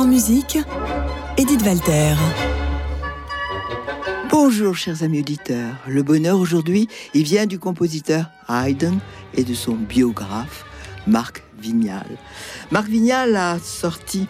En musique, Edith Walter. Bonjour chers amis auditeurs. Le bonheur aujourd'hui, il vient du compositeur Haydn et de son biographe Marc Vignal. Marc Vignal a sorti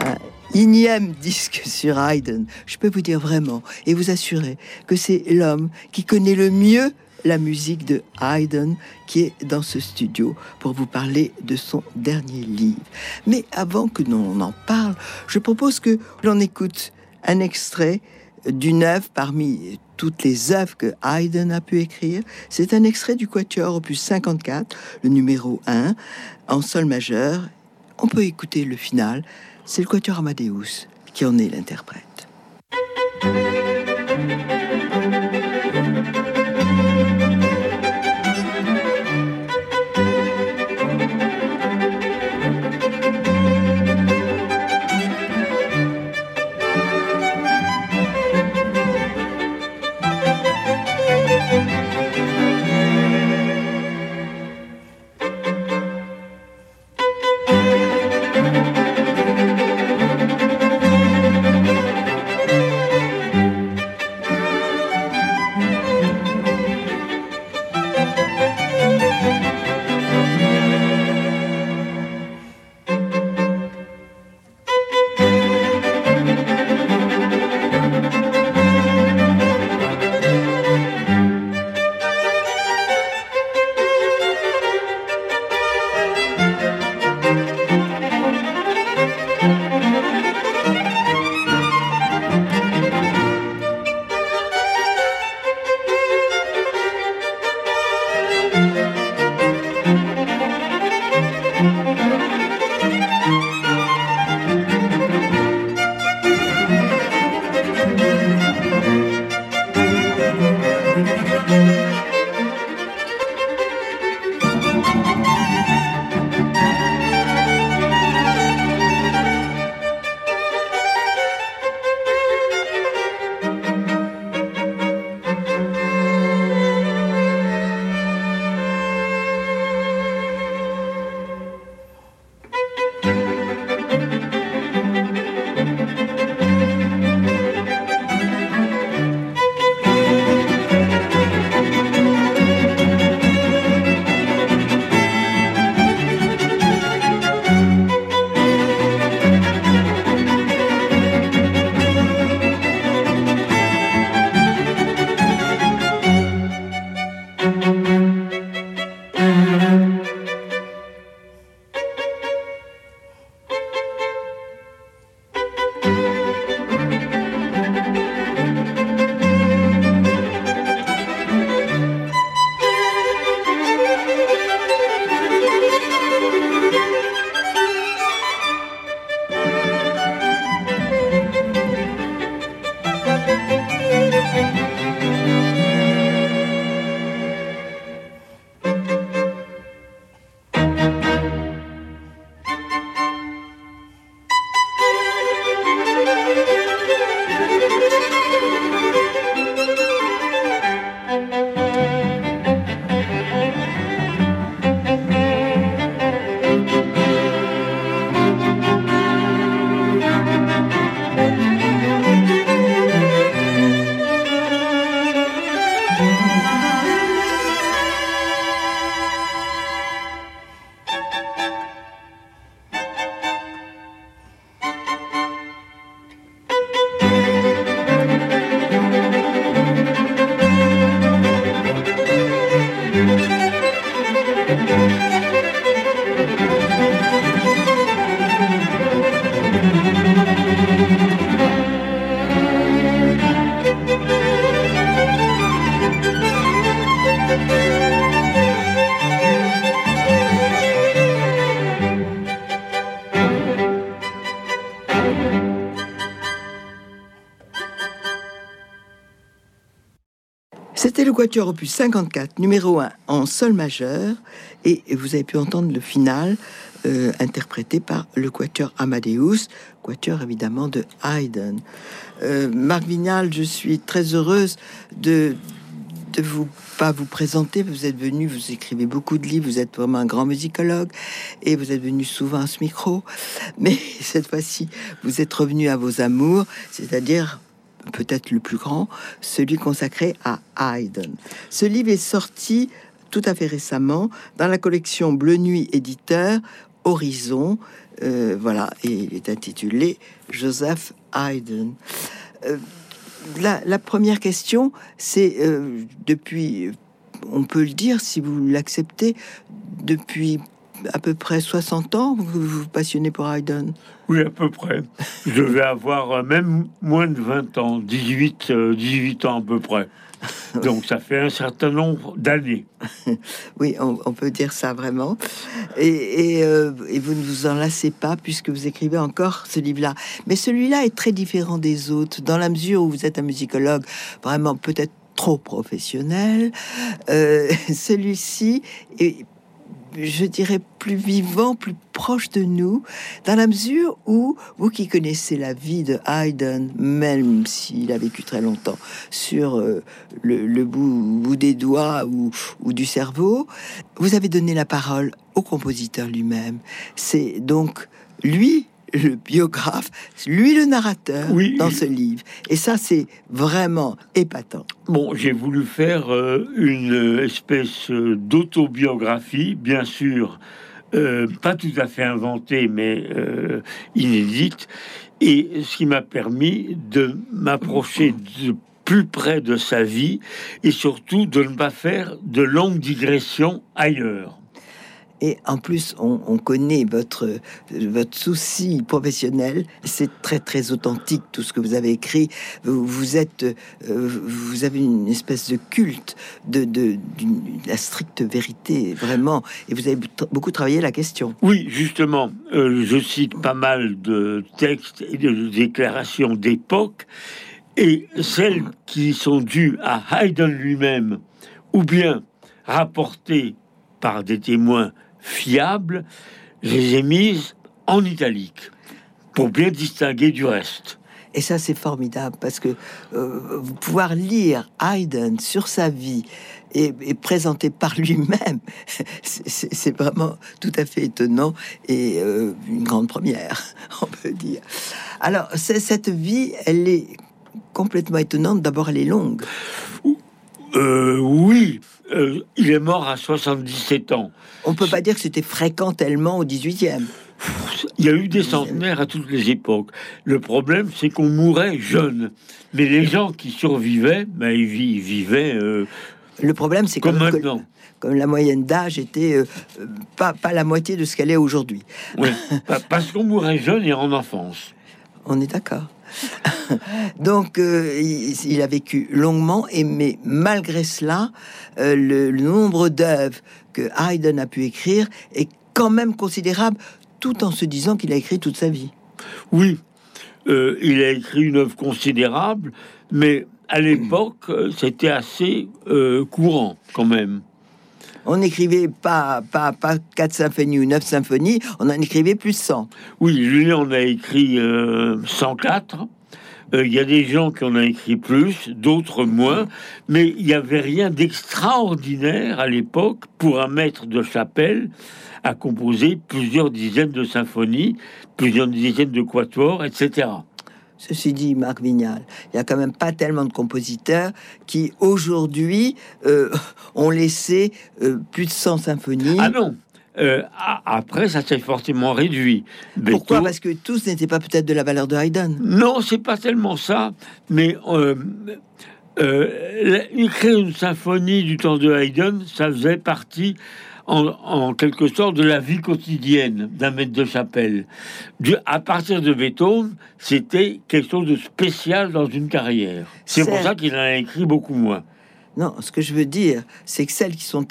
un énième disque sur Haydn. Je peux vous dire vraiment et vous assurer que c'est l'homme qui connaît le mieux la musique de Haydn qui est dans ce studio pour vous parler de son dernier livre. Mais avant que l'on en parle, je propose que l'on écoute un extrait d'une œuvre parmi toutes les œuvres que Haydn a pu écrire. C'est un extrait du Quatuor opus 54, le numéro 1, en sol majeur. On peut écouter le final. C'est le Quatuor Amadeus qui en est l'interprète. Quatuor opus 54, numéro 1 en sol majeur, et vous avez pu entendre le final euh, interprété par le Quatuor Amadeus, Quatuor évidemment de Haydn. Euh, Marc Vignal, je suis très heureuse de de vous pas vous présenter. Vous êtes venu, vous écrivez beaucoup de livres, vous êtes vraiment un grand musicologue et vous êtes venu souvent à ce micro. Mais cette fois-ci, vous êtes revenu à vos amours, c'est-à-dire peut-être le plus grand, celui consacré à Haydn. Ce livre est sorti tout à fait récemment dans la collection Bleu Nuit éditeur Horizon. Euh, voilà, et il est intitulé Joseph Haydn. Euh, la, première question, c'est euh, depuis, on peut le dire si vous l'acceptez, depuis à peu près 60 ans, vous vous passionnez pour Haydn Oui, à peu près. Je vais avoir même moins de 20 ans, 18, 18 ans à peu près. Donc ça fait un certain nombre d'années. oui, on, peut dire ça vraiment. Et, euh, et, vous ne vous en lassez pas puisque vous écrivez encore ce livre-là. Mais celui-là est très différent des autres dans la mesure où vous êtes un musicologue vraiment peut-être trop professionnel. Euh, celui-ci est je dirais, plus vivant, plus proche de nous, dans la mesure où, vous qui connaissez la vie de Haydn, même s'il a vécu très longtemps, sur euh, le, bout, des doigts ou, ou du cerveau, vous avez donné la parole au compositeur lui-même. C'est donc lui le biographe, lui le narrateur dans ce livre. Et ça, c'est vraiment épatant. Bon, j'ai voulu faire euh, une espèce euh, d'autobiographie, bien sûr, euh, pas tout à fait inventée, mais inédite, et ce qui m'a permis de m'approcher de plus près de sa vie et surtout de ne pas faire de longues digressions ailleurs. Et en plus, on, connaît votre, votre souci professionnel. C'est très, très authentique, tout ce que vous avez écrit. Vous, êtes, euh, vous avez une espèce de culte de, de, la stricte vérité, vraiment. Et vous avez beaucoup travaillé la question. Oui, justement, euh, je cite pas mal de textes et de déclarations d'époque. Et celles qui sont dues à Haydn lui-même, ou bien rapportées par des témoins fiable, je les ai mises en italique pour bien distinguer du reste. Et ça, c'est formidable parce que euh, pouvoir lire Haydn sur sa vie et, présenté par lui-même, c'est vraiment tout à fait étonnant et euh, une grande première, on peut dire. Alors, cette vie, elle est complètement étonnante. D'abord, elle est longue. Euh, oui, euh, il est mort à 77 ans. On peut pas dire que c'était fréquent tellement au 18e. Il y a eu des centenaires à toutes les époques. Le problème, c'est qu'on mourait jeune. Mais les gens qui survivaient, ben, ils vivaient. Euh, le problème, c'est comme maintenant. comme la moyenne d'âge était pas, pas la moitié de ce qu'elle est aujourd'hui. Oui, parce qu'on mourait jeune et en enfance. On est d'accord. Donc, euh, il, a vécu longuement, et mais malgré cela, euh, le, nombre d'œuvres que Haydn a pu écrire est quand même considérable, tout en se disant qu'il a écrit toute sa vie. Oui, euh, il a écrit une œuvre considérable, mais à l'époque, c'était assez courant quand même on n'écrivait pas, pas, pas 4 symphonies ou 9 symphonies, on en écrivait plus 100. Oui, lui, on a écrit 104. Euh, euh, il y a des gens qui en ont écrit plus, d'autres moins, mais il n'y avait rien d'extraordinaire à l'époque pour un maître de chapelle à composer plusieurs dizaines de symphonies, plusieurs dizaines de quatuors, etc. Ceci dit, Marc Vignal, il y a quand même pas tellement de compositeurs qui aujourd'hui euh, ont laissé euh, plus de 100 symphonies. Ah non, euh, après, ça s'est fortement réduit. Pourquoi? Parce que tous n'étaient pas peut-être de la valeur de Haydn. Non, c'est pas tellement ça, mais écrire une symphonie du temps de Haydn, ça faisait partie en, quelque sorte de la vie quotidienne d'un maître de chapelle. à partir de Beethoven, c'était quelque chose de spécial dans une carrière. C'est pour ça qu'il en a écrit beaucoup moins. Non, ce que je veux dire, c'est que celles qui sont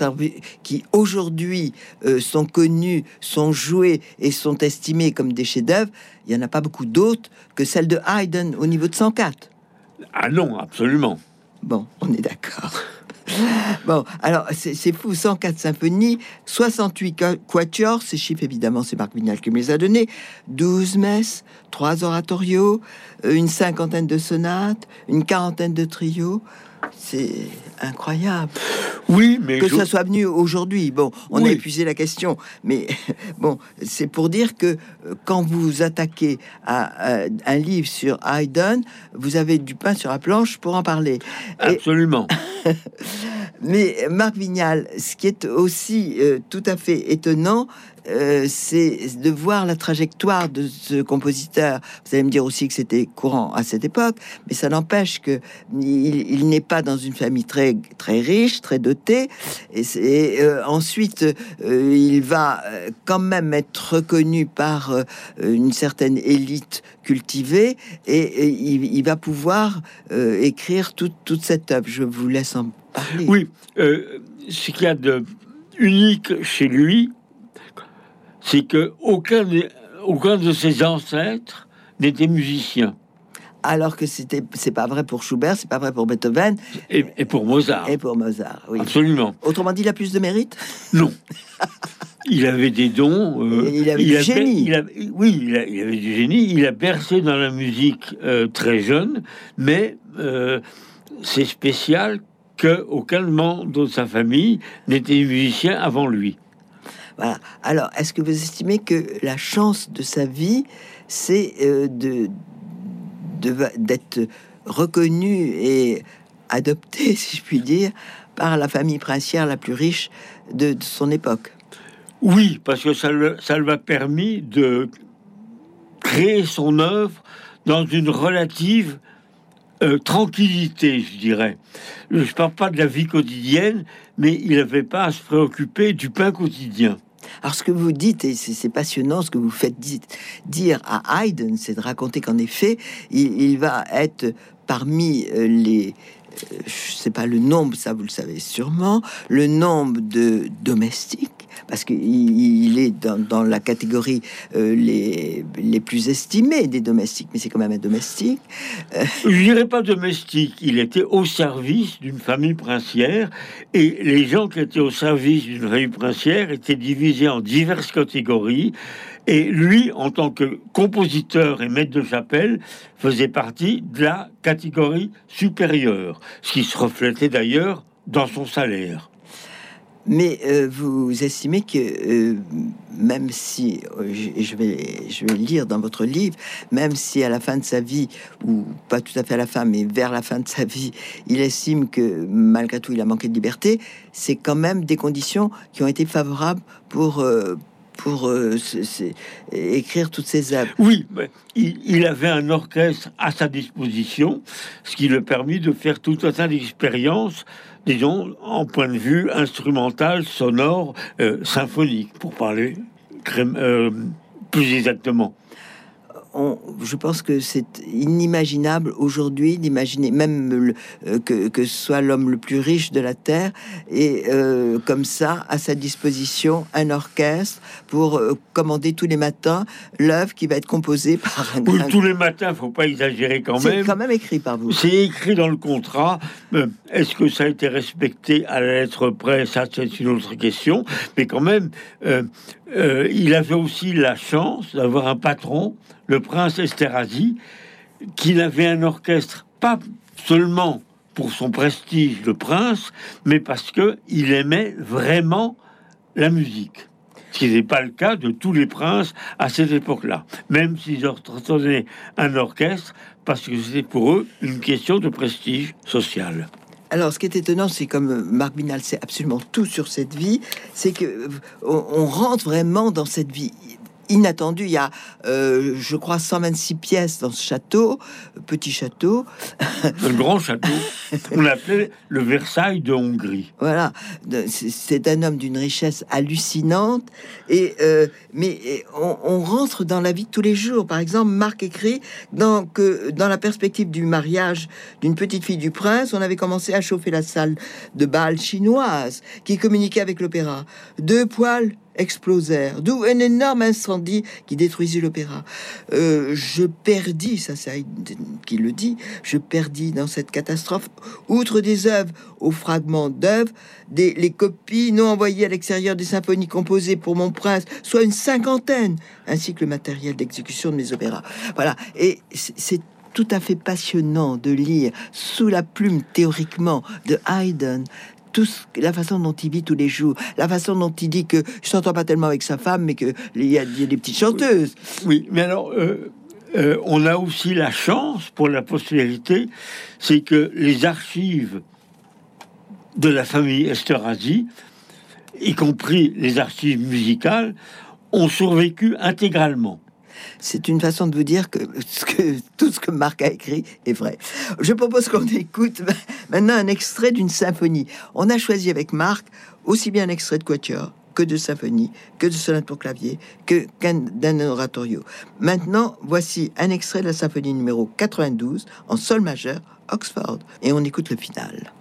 qui aujourd'hui euh, sont connues, sont jouées et sont estimées comme des chefs-d'œuvre, il y en a pas beaucoup d'autres que celles de Haydn au niveau de 104. Ah non, absolument. Bon, on est d'accord. Bon, alors c'est fou, 104 symphonies, 68 quatuors, ces chiffres évidemment, c'est Marc Vignal qui me les a donnés, 12 messes, 3 oratorios, euh, une cinquantaine de sonates, une quarantaine de trios. C'est incroyable. Oui, mais que je- ça soit venu aujourd'hui. Bon, on a épuisé la question, mais bon, c'est pour dire que euh, quand vous vous attaquez à, à un livre sur Haydn, vous avez du pain sur la planche pour en parler. Et- absolument. mais Marc Vignal, ce qui est aussi euh, tout à fait étonnant, euh, c'est de voir la trajectoire de ce compositeur. Vous allez me dire aussi que c'était courant à cette époque, mais ça n'empêche que il, n'est pas dans une famille très très riche, très dotée. Et, euh, ensuite, euh, il va quand même être reconnu par une certaine élite cultivée, et, il, il va pouvoir écrire toute toute cette œuvre. Je vous laisse en parler. Oui, ce qu'il y a de unique chez lui, c'est que aucun, des- aucun de ses ancêtres n'était musicien. Alors que c'était, c'est pas vrai pour Schubert, c'est pas vrai pour Beethoven Et, et pour Mozart, et pour Mozart. Oui. absolument. Autrement dit, il a plus de mérite? Non. Il avait des dons. euh, il avait du génie. il a- oui, il, a- il avait du génie. Il a bercé dans la musique euh, très jeune, mais euh, c'est spécial que aucun membre de sa famille n'était musicien avant lui. Alors, est-ce que vous estimez que la chance de sa vie, c'est euh, d'être reconnu et adopté, si je puis dire, par la famille princière la plus riche de, son époque? Oui, parce que ça, ça lui a permis de créer son œuvre dans une relative euh, tranquillité, je dirais. Je ne parle pas de la vie quotidienne, mais il n'avait pas à se préoccuper du pain quotidien. Alors, ce que vous dites, et c'est passionnant, ce que vous faites di- dire à Haydn, c'est de raconter qu'en effet, il, il va être parmi euh, les. euh, Je sais pas le nombre, ça vous le savez sûrement, le nombre de domestiques, parce qu'il il est dans, la catégorie euh, les, les plus estimés des domestiques, mais c'est quand même un domestique. Je dirais pas domestique, il était au service d'une famille princière, et les gens qui étaient au service d'une famille princière étaient divisés en diverses catégories, et lui, en tant que compositeur et maître de chapelle, faisait partie de la catégorie supérieure, ce qui se reflétait d'ailleurs dans son salaire. Mais euh, vous estimez que euh, même si, euh, je, je vais, je vais le lire dans votre livre, même si à la fin de sa vie, ou pas tout à fait à la fin, mais vers la fin de sa vie, il estime que malgré tout il a manqué de liberté, c'est quand même des conditions qui ont été favorables pour, pour écrire toutes ces œuvres. Oui, il, avait un orchestre à sa disposition, ce qui lui a permis de faire tout un tas d'expériences, disons, en point de vue instrumental, sonore, euh, symphonique, pour parler euh, plus exactement. On- je pense que c'est inimaginable aujourd'hui d'imaginer même le- euh, que, que ce soit l'homme le plus riche de la terre et euh, comme ça à sa disposition un orchestre pour euh, commander tous les matins l'œuvre qui va être composée par un, Oui, tous les matins, faut pas exagérer quand c'est même. quand même écrit par vous. C'est écrit dans le contrat. Est-ce que ça a été respecté à la lettre près Ça, c'est une autre question. Mais quand même, il avait aussi la chance d'avoir un patron, le prince Esterhazy, qui avait un orchestre pas seulement pour son prestige de prince, mais parce que il aimait vraiment la musique. Ce qui n'est pas le cas de tous les princes à cette époque-là, même s'ils entretenaient un orchestre, parce que c'était pour eux une question de prestige social. Alors, ce qui est étonnant, c'est comme Marc Binal sait absolument tout sur cette vie, c'est que euh, on rentre vraiment dans cette vie inattendue. Il y a, euh, je crois, 126 pièces dans ce château, petit château. Un grand château, on l'appelait le Versailles de Hongrie. Voilà, c'est- un homme d'une richesse hallucinante. Et euh, mais on rentre dans la vie de tous les jours. Par exemple, Marc écrit dans, que dans la perspective du mariage d'une petite fille du prince, on avait commencé à chauffer la salle de bal chinoise qui communiquait avec l'opéra. Deux poils explosèrent, d'où un énorme incendie qui détruisit l'opéra. Euh, je perdis, ça c'est qui le dit, je perdis dans cette catastrophe, outre des œuvres aux fragments d'œuvres, les copies non envoyées à l'extérieur des symphonies composées pour mon prince, soit une cinquantaine, ainsi que le matériel d'exécution de mes opéras. Voilà, et c'est tout à fait passionnant de lire sous la plume théoriquement de Haydn tout la façon dont il vit tous les jours, la façon dont il dit que je s'entend pas tellement avec sa femme, mais qu'il y, a des petites chanteuses. Oui, mais alors, euh, euh, on a aussi la chance pour la postérité, c'est que les archives de la famille Esterhazy, y compris les archives musicales, ont survécu intégralement. C'est une façon de vous dire que, tout ce que Marc a écrit est vrai. Je propose qu'on écoute maintenant un extrait d'une symphonie. On a choisi avec Marc aussi bien un extrait de Quatuor que de symphonie, que de sonate pour clavier, que d'un oratorio. Maintenant, voici un extrait de la symphonie numéro 92 en sol majeur, Oxford, et on écoute le final.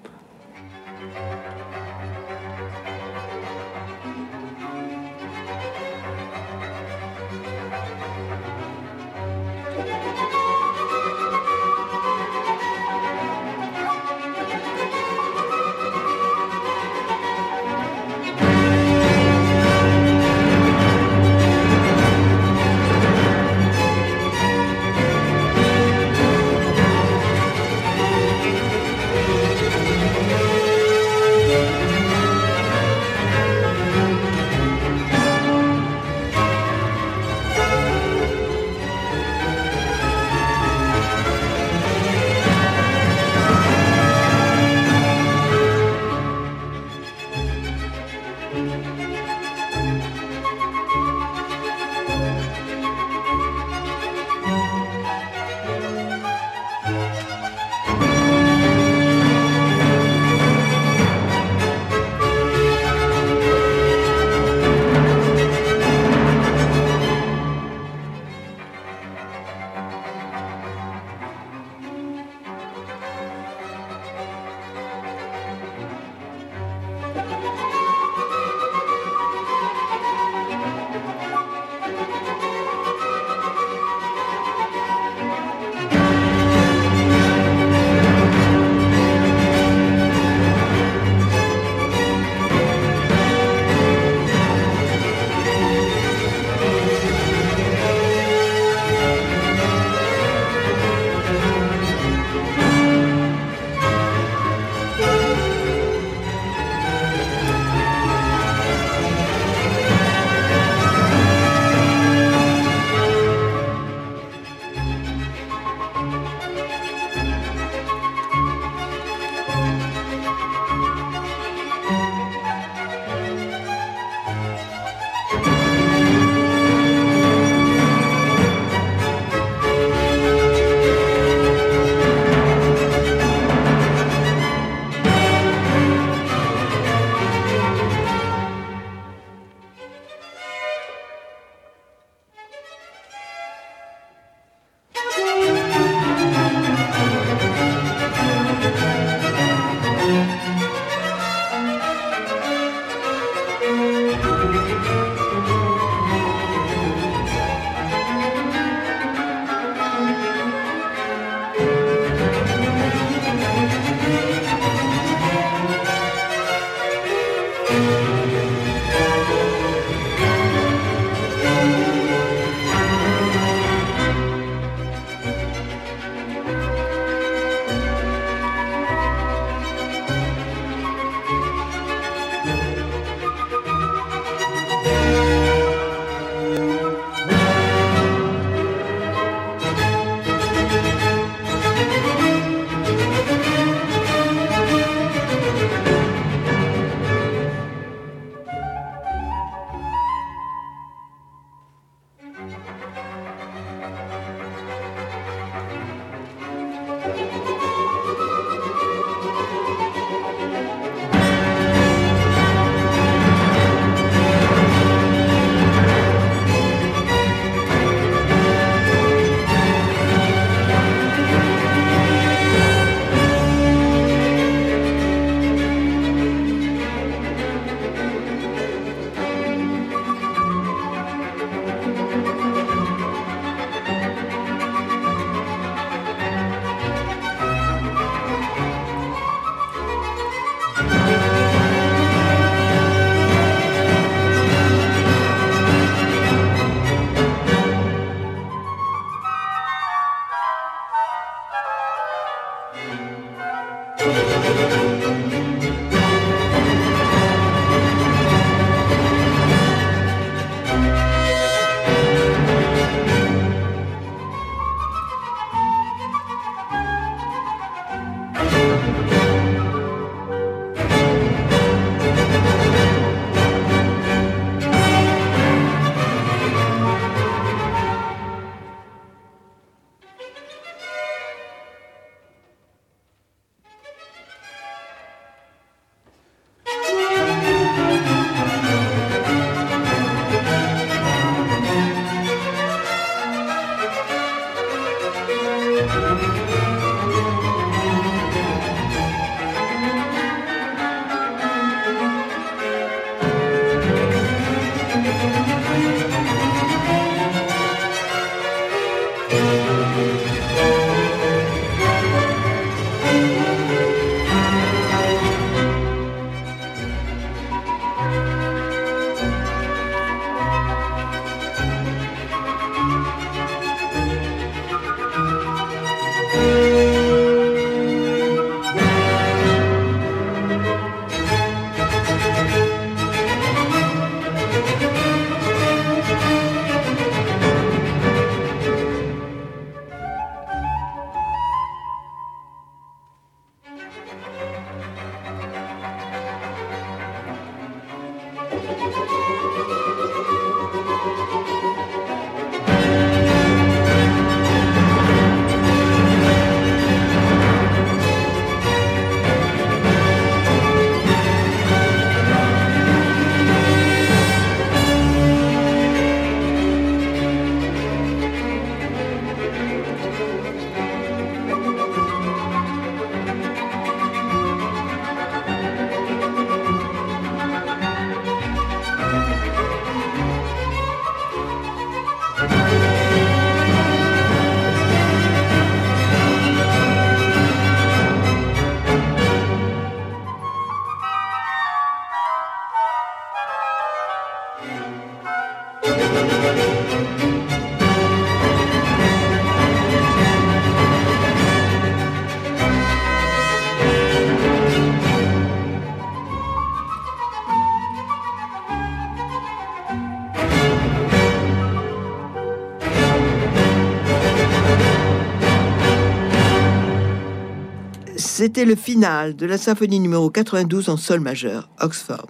C'était le final de la symphonie numéro 92 en sol majeur, Oxford.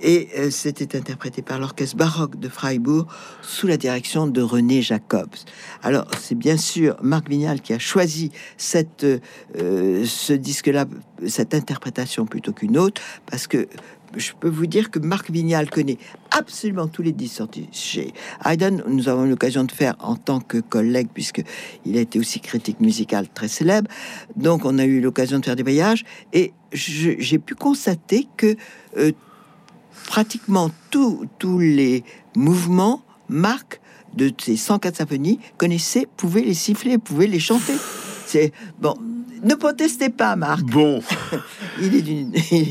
Et euh, c'était interprété par l'orchestre baroque de Freiburg sous la direction de René Jacobs. Alors, c'est bien sûr Marc Vignal qui a choisi euh, ce disque-là, cette interprétation plutôt qu'une autre, parce que je peux vous dire que Marc Vignal connaît absolument tous les sortis chez Haydn. Nous avons l'occasion de faire en tant que collègue, puisque il a été aussi critique musical très célèbre. Donc, on a eu l'occasion de faire des voyages et j'ai pu constater que euh, pratiquement tous les mouvements, Marc de ces 104 symphonies connaissait, pouvait les siffler, pouvait les chanter. C'est bon. Ne protestez pas, Marc. Bon. il est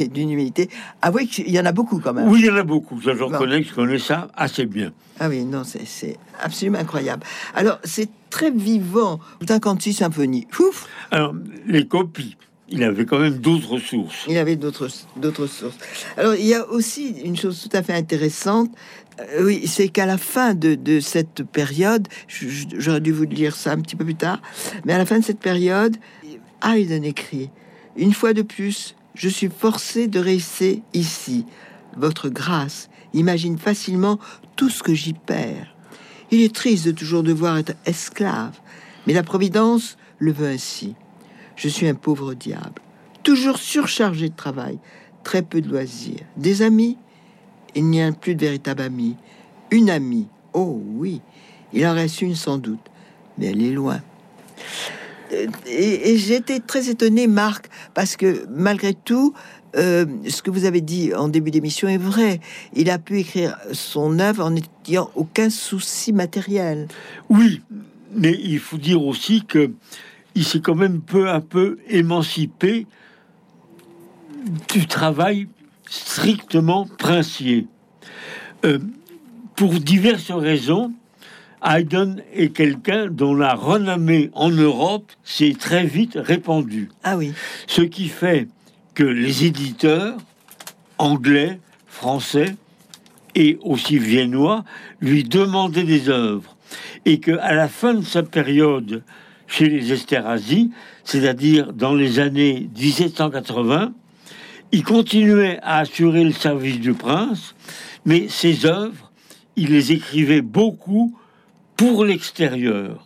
d'une humilité. Avouez qu'il y en a beaucoup quand même. Oui, il y en a beaucoup. Je reconnais que je connais ça assez bien. Ah oui, non, c'est absolument incroyable. Alors, c'est très vivant. 56 symphonies. Ouf. Alors, les copies. Il avait quand même d'autres sources. Il avait d'autres d'autres sources. Alors, il y a aussi une chose tout à fait intéressante. Euh, oui, c'est qu'à la fin de, de cette période, j'aurais dû vous dire ça un petit peu plus tard, mais à la fin de cette période, Haydn écrit Une fois de plus, je suis forcé de rester ici. Votre grâce imagine facilement tout ce que j'y perds. Il est triste de toujours devoir être esclave, mais la Providence le veut ainsi. Je suis un pauvre diable, toujours surchargé de travail, très peu de loisirs. Des amis Il n'y a plus de véritable ami. Une amie Oh oui, il en reste une sans doute, mais elle est loin et, j'étais très étonné, Marc, parce que malgré tout, euh, ce que vous avez dit en début d'émission est vrai. Il a pu écrire son œuvre en n'ayant aucun souci matériel. Oui, mais il faut dire aussi que il s'est quand même peu à peu émancipé du travail strictement princier. Euh, pour diverses raisons, Haydn est quelqu'un dont la renommée en Europe s'est très vite répandue. Ah oui. Ce qui fait que les éditeurs anglais, français et aussi viennois lui demandaient des œuvres et que à la fin de sa période chez les Esterhazy, c'est-à-dire dans les années 1780, il continuait à assurer le service du prince, mais ses œuvres, il les écrivait beaucoup pour l'extérieur.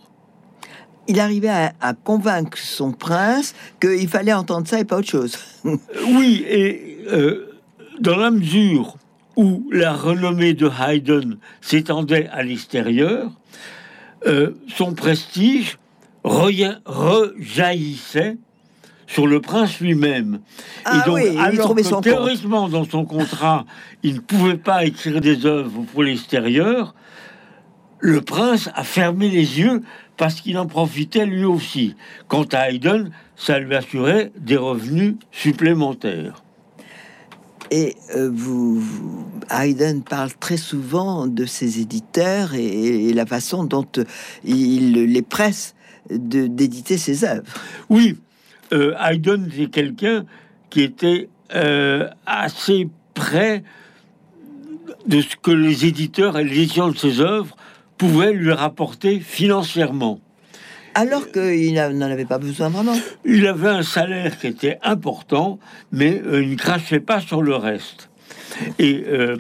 Il arrivait à, convaincre son prince qu'il fallait entendre ça et pas autre chose. oui, et euh, dans la mesure où la renommée de Haydn s'étendait à l'extérieur, euh, son prestige rejaillissait sur le prince lui-même. Ah et donc, alors que théoriquement, dans son contrat, il ne pouvait pas écrire des œuvres pour l'extérieur, le prince a fermé les yeux parce qu'il en profitait lui aussi. Quant à Haydn, ça lui assurait des revenus supplémentaires. Et euh, vous, Haydn parle très souvent de ses éditeurs et, la façon dont euh, il les presse d'éditer ses œuvres. Oui, euh, Haydn c'est quelqu'un qui était assez près de ce que les éditeurs et l'édition de ses œuvres pouvait lui rapporter financièrement. Alors qu'il n'en avait pas besoin vraiment. Il avait un salaire qui était important, mais euh, il ne crachait pas sur le reste. Et euh,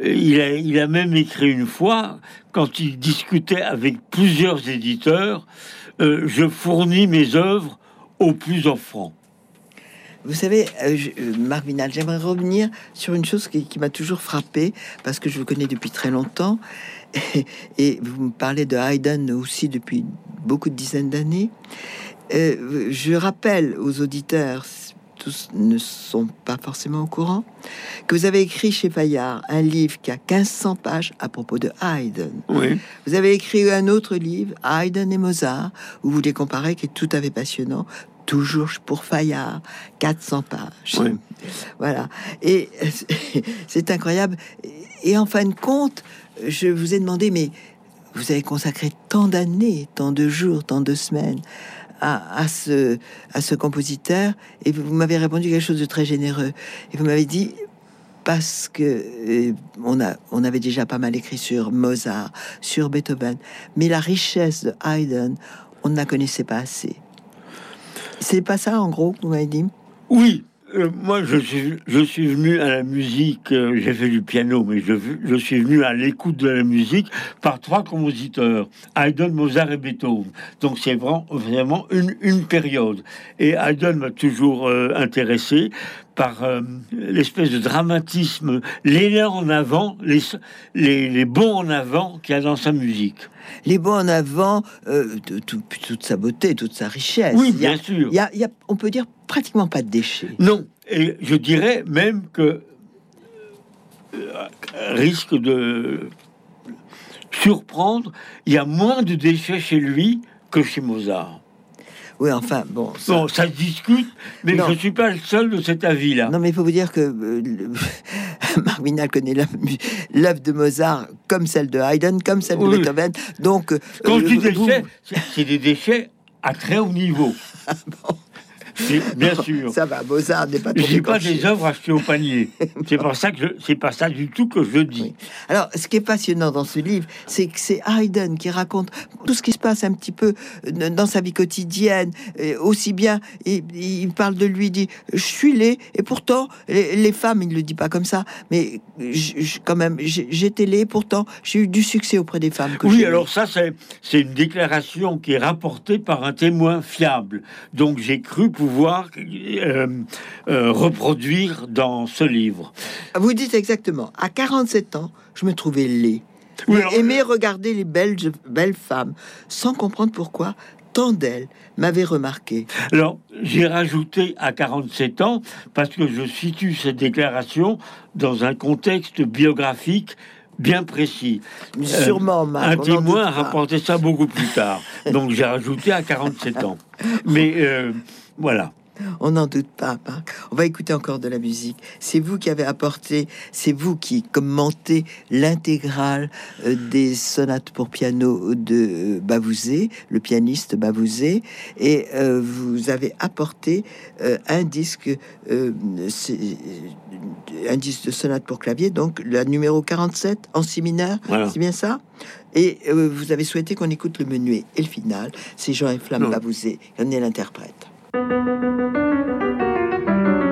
il, a, il a même écrit une fois, quand il discutait avec plusieurs éditeurs, euh, je fournis mes œuvres aux plus offrants. Vous savez, Marc Vinal, j'aimerais revenir sur une chose qui, qui m'a toujours frappé, parce que je vous connais depuis très longtemps, et, vous me parlez de Haydn aussi depuis beaucoup de dizaines d'années. Euh, je rappelle aux auditeurs, tous ne sont pas forcément au courant, que vous avez écrit chez Fayard un livre qui a 1500 pages à propos de Haydn. Vous avez écrit un autre livre, Haydn et Mozart, où vous les comparez, qui est tout à fait passionnant. Toujours pour Fayard, 400 pages. Voilà. Et c'est incroyable. Et en fin de compte, je vous ai demandé, mais vous avez consacré tant d'années, tant de jours, tant de semaines à, ce, à ce compositeur, et vous, m'avez répondu quelque chose de très généreux. Et vous m'avez dit, parce que euh, on, a, on avait déjà pas mal écrit sur Mozart, sur Beethoven, mais la richesse de Haydn, on ne la connaissait pas assez. C'est pas ça, en gros, vous m'avez dit Oui, euh, moi, je suis, je suis venu à la musique, euh, j'ai fait du piano, mais je, je suis venu à l'écoute de la musique par trois compositeurs, Haydn, Mozart et Beethoven. Donc c'est vraiment, vraiment une, une période. Et Haydn m'a toujours euh, intéressé par l'espèce de dramatisme, l'élan en avant, les, les, les bons en avant qu'il y a dans sa musique les bons en avant, toute sa beauté, toute sa richesse. Oui, bien sûr. Il y, a, on peut dire pratiquement pas de déchets. Non, et je dirais même que euh, risque de surprendre, il y a moins de déchets chez lui que chez Mozart. Oui, enfin, bon. Ça... Bon, ça se discute, mais je ne suis pas le seul de cet avis-là. Non, mais il faut vous dire que euh, connaît l'œuvre de Mozart comme celle de Haydn, comme celle de Beethoven. Donc, euh, quand je dis déchets, c'est des déchets à très haut niveau. bon. Bien sûr. Ça va, Mozart n'est pas. Je dis pas des œuvres achetées au panier. c'est pour ça que c'est pas ça du tout que je dis. Alors, ce qui est passionnant dans ce livre, c'est que c'est Haydn qui raconte tout ce qui se passe un petit peu euh, dans sa vie quotidienne, aussi bien. Il, parle de lui, il dit je suis laid, et pourtant les, femmes, il le dit pas comme ça, mais quand même, j'étais laid, pourtant j'ai eu du succès auprès des femmes. oui, alors ça c'est une déclaration qui est rapportée par un témoin fiable. Donc j'ai cru pour pouvoir euh, euh, reproduire dans ce livre. Vous dites exactement, à 47 ans, je me trouvais laid. Oui, aimais regarder les belles, belles femmes sans comprendre pourquoi tant d'elles m'avaient remarqué. Alors, j'ai rajouté à 47 ans parce que je situe cette déclaration dans un contexte biographique bien précis. Sûrement, euh, Un témoin a rapporté ça beaucoup plus tard. Donc j'ai rajouté à 47 ans. Mais voilà. On n'en doute pas, Marc. On va écouter encore de la musique. C'est vous qui avez apporté, c'est vous qui commentez l'intégrale euh, des sonates pour piano de Bavouzé, le pianiste Bavouzé, et euh, vous avez apporté euh, un disque, un disque de sonate pour clavier, donc la numéro 47 en si mineur, c'est bien ça? Et vous avez souhaité qu'on écoute le menuet et le final. C'est Jean et Flamme Bavouzé, on est l'interprète. Thank you.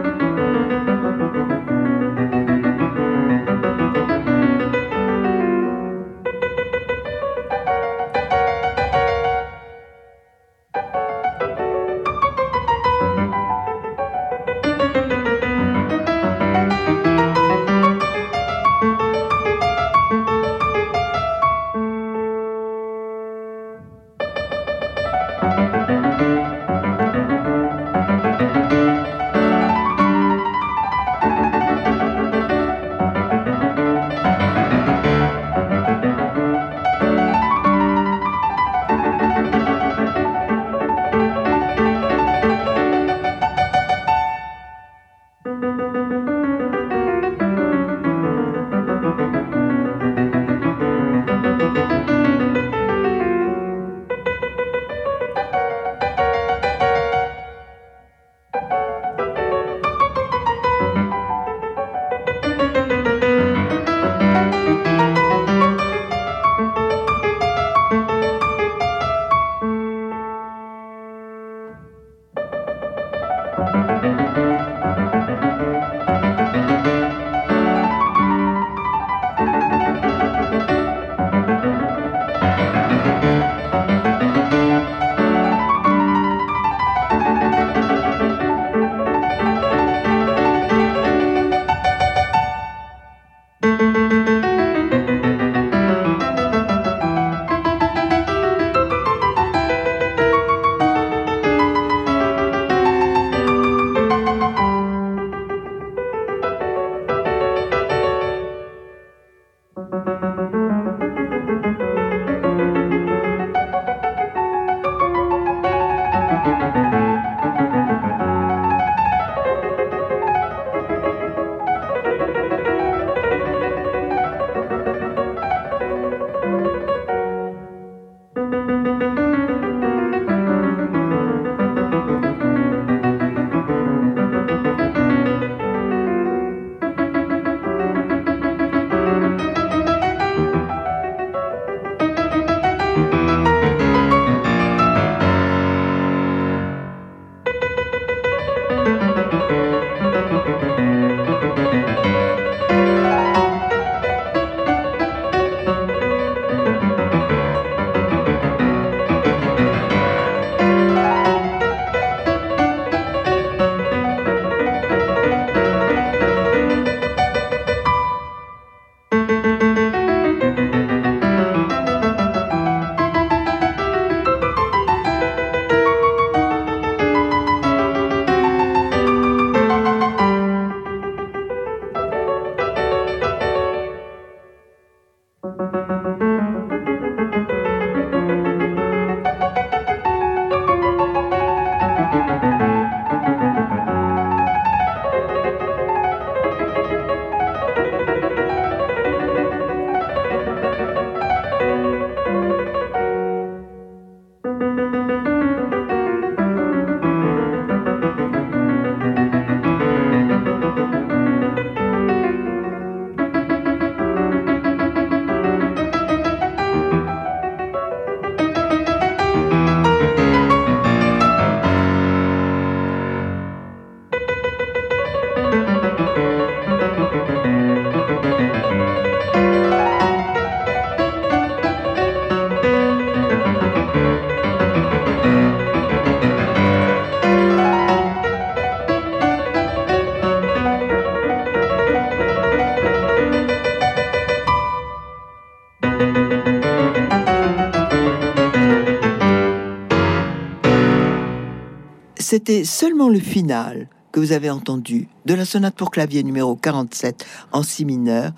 C'était seulement le final que vous avez entendu de la sonate pour clavier numéro 47 en si mineur,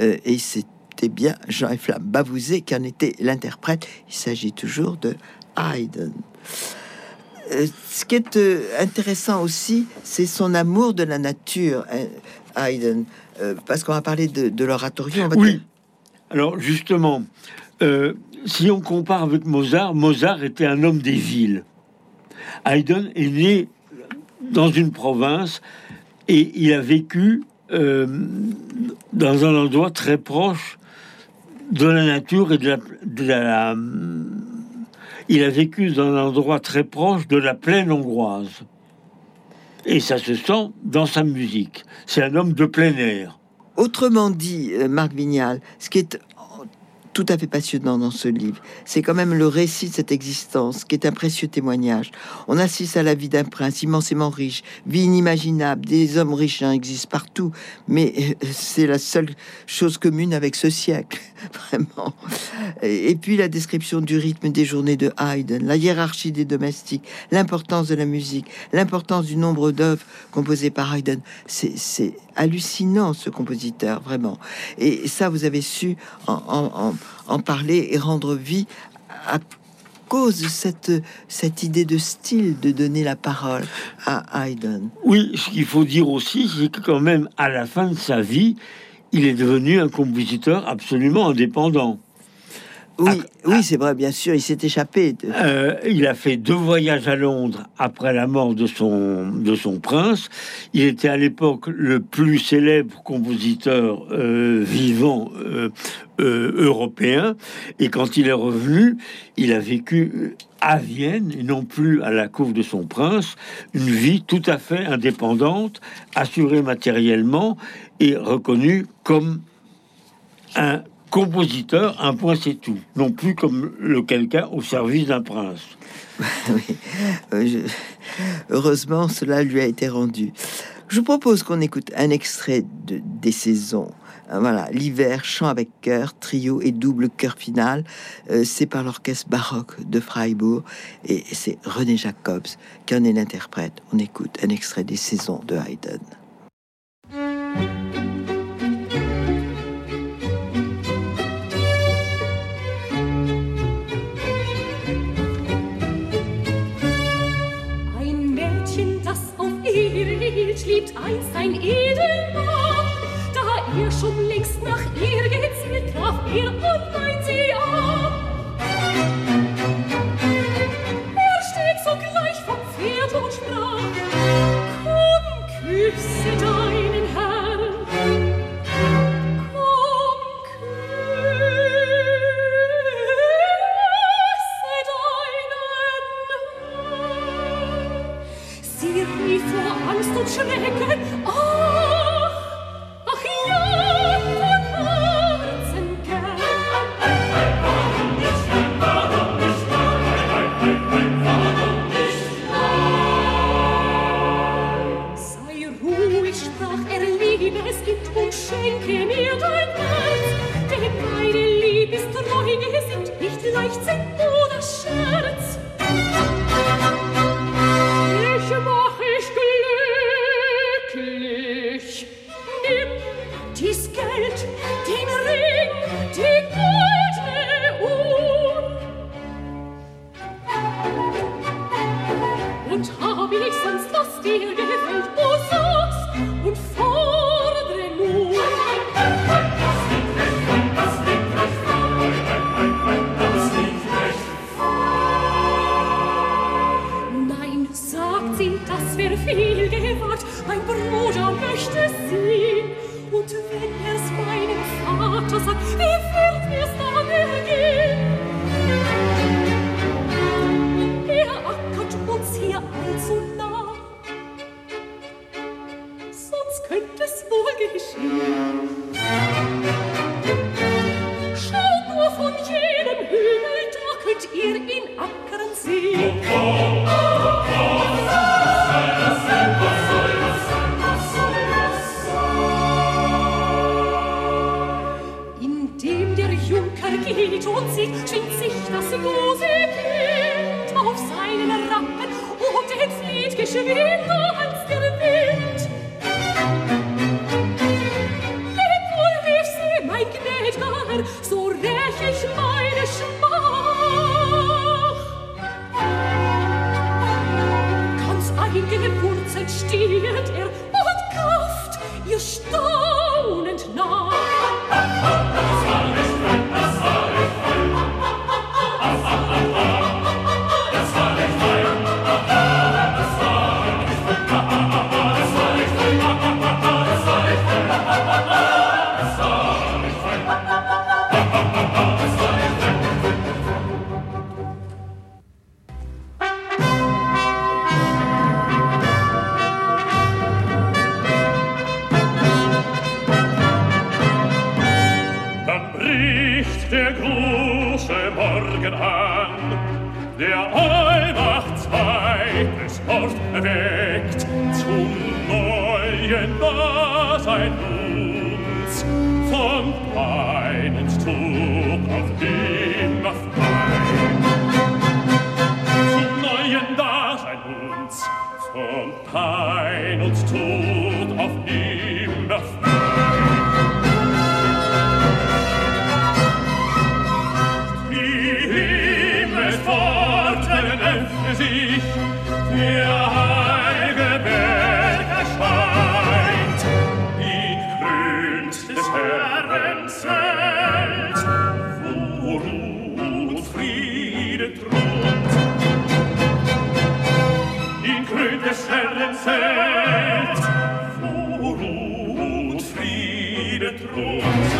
euh, et c'était bien Jean-Yves Flamme Bavouzé qui en était l'interprète. Il s'agit toujours de Haydn. Euh, ce qui est euh, intéressant aussi, c'est son amour de la nature, hein, Haydn, parce qu'on va parler de, de l'oratorio. Oui. Alors justement, si on compare avec Mozart, Mozart était un homme des villes. Haydn est né dans une province et il a vécu euh, dans un endroit très proche de la nature et de la, Il a vécu dans un endroit très proche de la plaine hongroise. Et ça se sent dans sa musique. C'est un homme de plein air. Autrement dit, euh, Marc Vignal, ce qui est tout à fait passionnant dans ce livre. C'est quand même le récit de cette existence qui est un précieux témoignage. On assiste à la vie d'un prince immensément riche, vie inimaginable. Des hommes riches hein, existent partout, mais euh, c'est la seule chose commune avec ce siècle, vraiment. Et puis la description du rythme des journées de Haydn, la hiérarchie des domestiques, l'importance de la musique, l'importance du nombre d'œuvres composées par Haydn. C'est hallucinant ce compositeur, vraiment. Et ça, vous avez su en, en, parler et rendre vie à cause de cette, cette idée de style de donner la parole à Haydn. Oui, ce qu'il faut dire aussi, c'est que quand même, à la fin de sa vie, il est devenu un compositeur absolument indépendant. Oui, oui, c'est vrai, bien sûr, il s'est échappé. Euh, il a fait deux voyages à Londres après la mort de son, de son prince. Il était à l'époque le plus célèbre compositeur euh, vivant euh, européen. Et quand il est revenu, il a vécu à Vienne et non plus à la cour de son prince, une vie tout à fait indépendante, assurée matériellement et reconnue comme un compositeur, un point c'est tout, non plus comme le quelqu'un au service d'un prince. Euh, heureusement, cela lui a été rendu. Je vous propose qu'on écoute un extrait de, des saisons. Euh, voilà, l'hiver, chant avec chœur, trio et double chœur final. Euh, c'est par l'orchestre baroque de Freiburg et c'est René Jacobs qui en est l'interprète. On écoute un extrait des saisons de Haydn. gibt einst ein Edelmann, da ihr schon längst nach ihr geht's mit, traf ihr er und meint sie Befehl gewagt, mein Bruder möchte sehen. Und wenn er's meinem Vater sagt, wie wird mir's dann ergehen? Er ackert uns hier allzu nah, sonst könnte es wohl geschehen. Oh,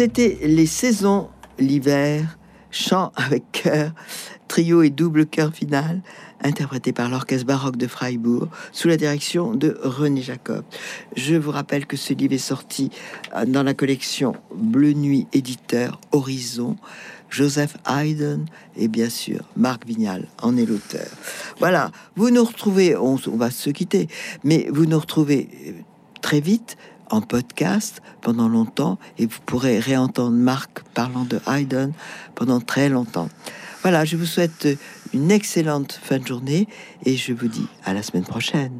C'était les saisons, l'hiver, chant avec chœur, trio et double chœur final, interprété par l'orchestre baroque de Freiburg, sous la direction de René Jacob. Je vous rappelle que ce livre est sorti euh, dans la collection Bleu Nuit éditeur Horizon. Joseph Haydn et bien sûr Marc Vignal en est l'auteur. Voilà, vous nous retrouvez, on, on va se quitter, mais vous nous retrouvez euh, très vite en podcast pendant longtemps et vous pourrez réentendre Marc parlant de Haydn pendant très longtemps. Voilà, je vous souhaite une excellente fin de journée et je vous dis à la semaine prochaine.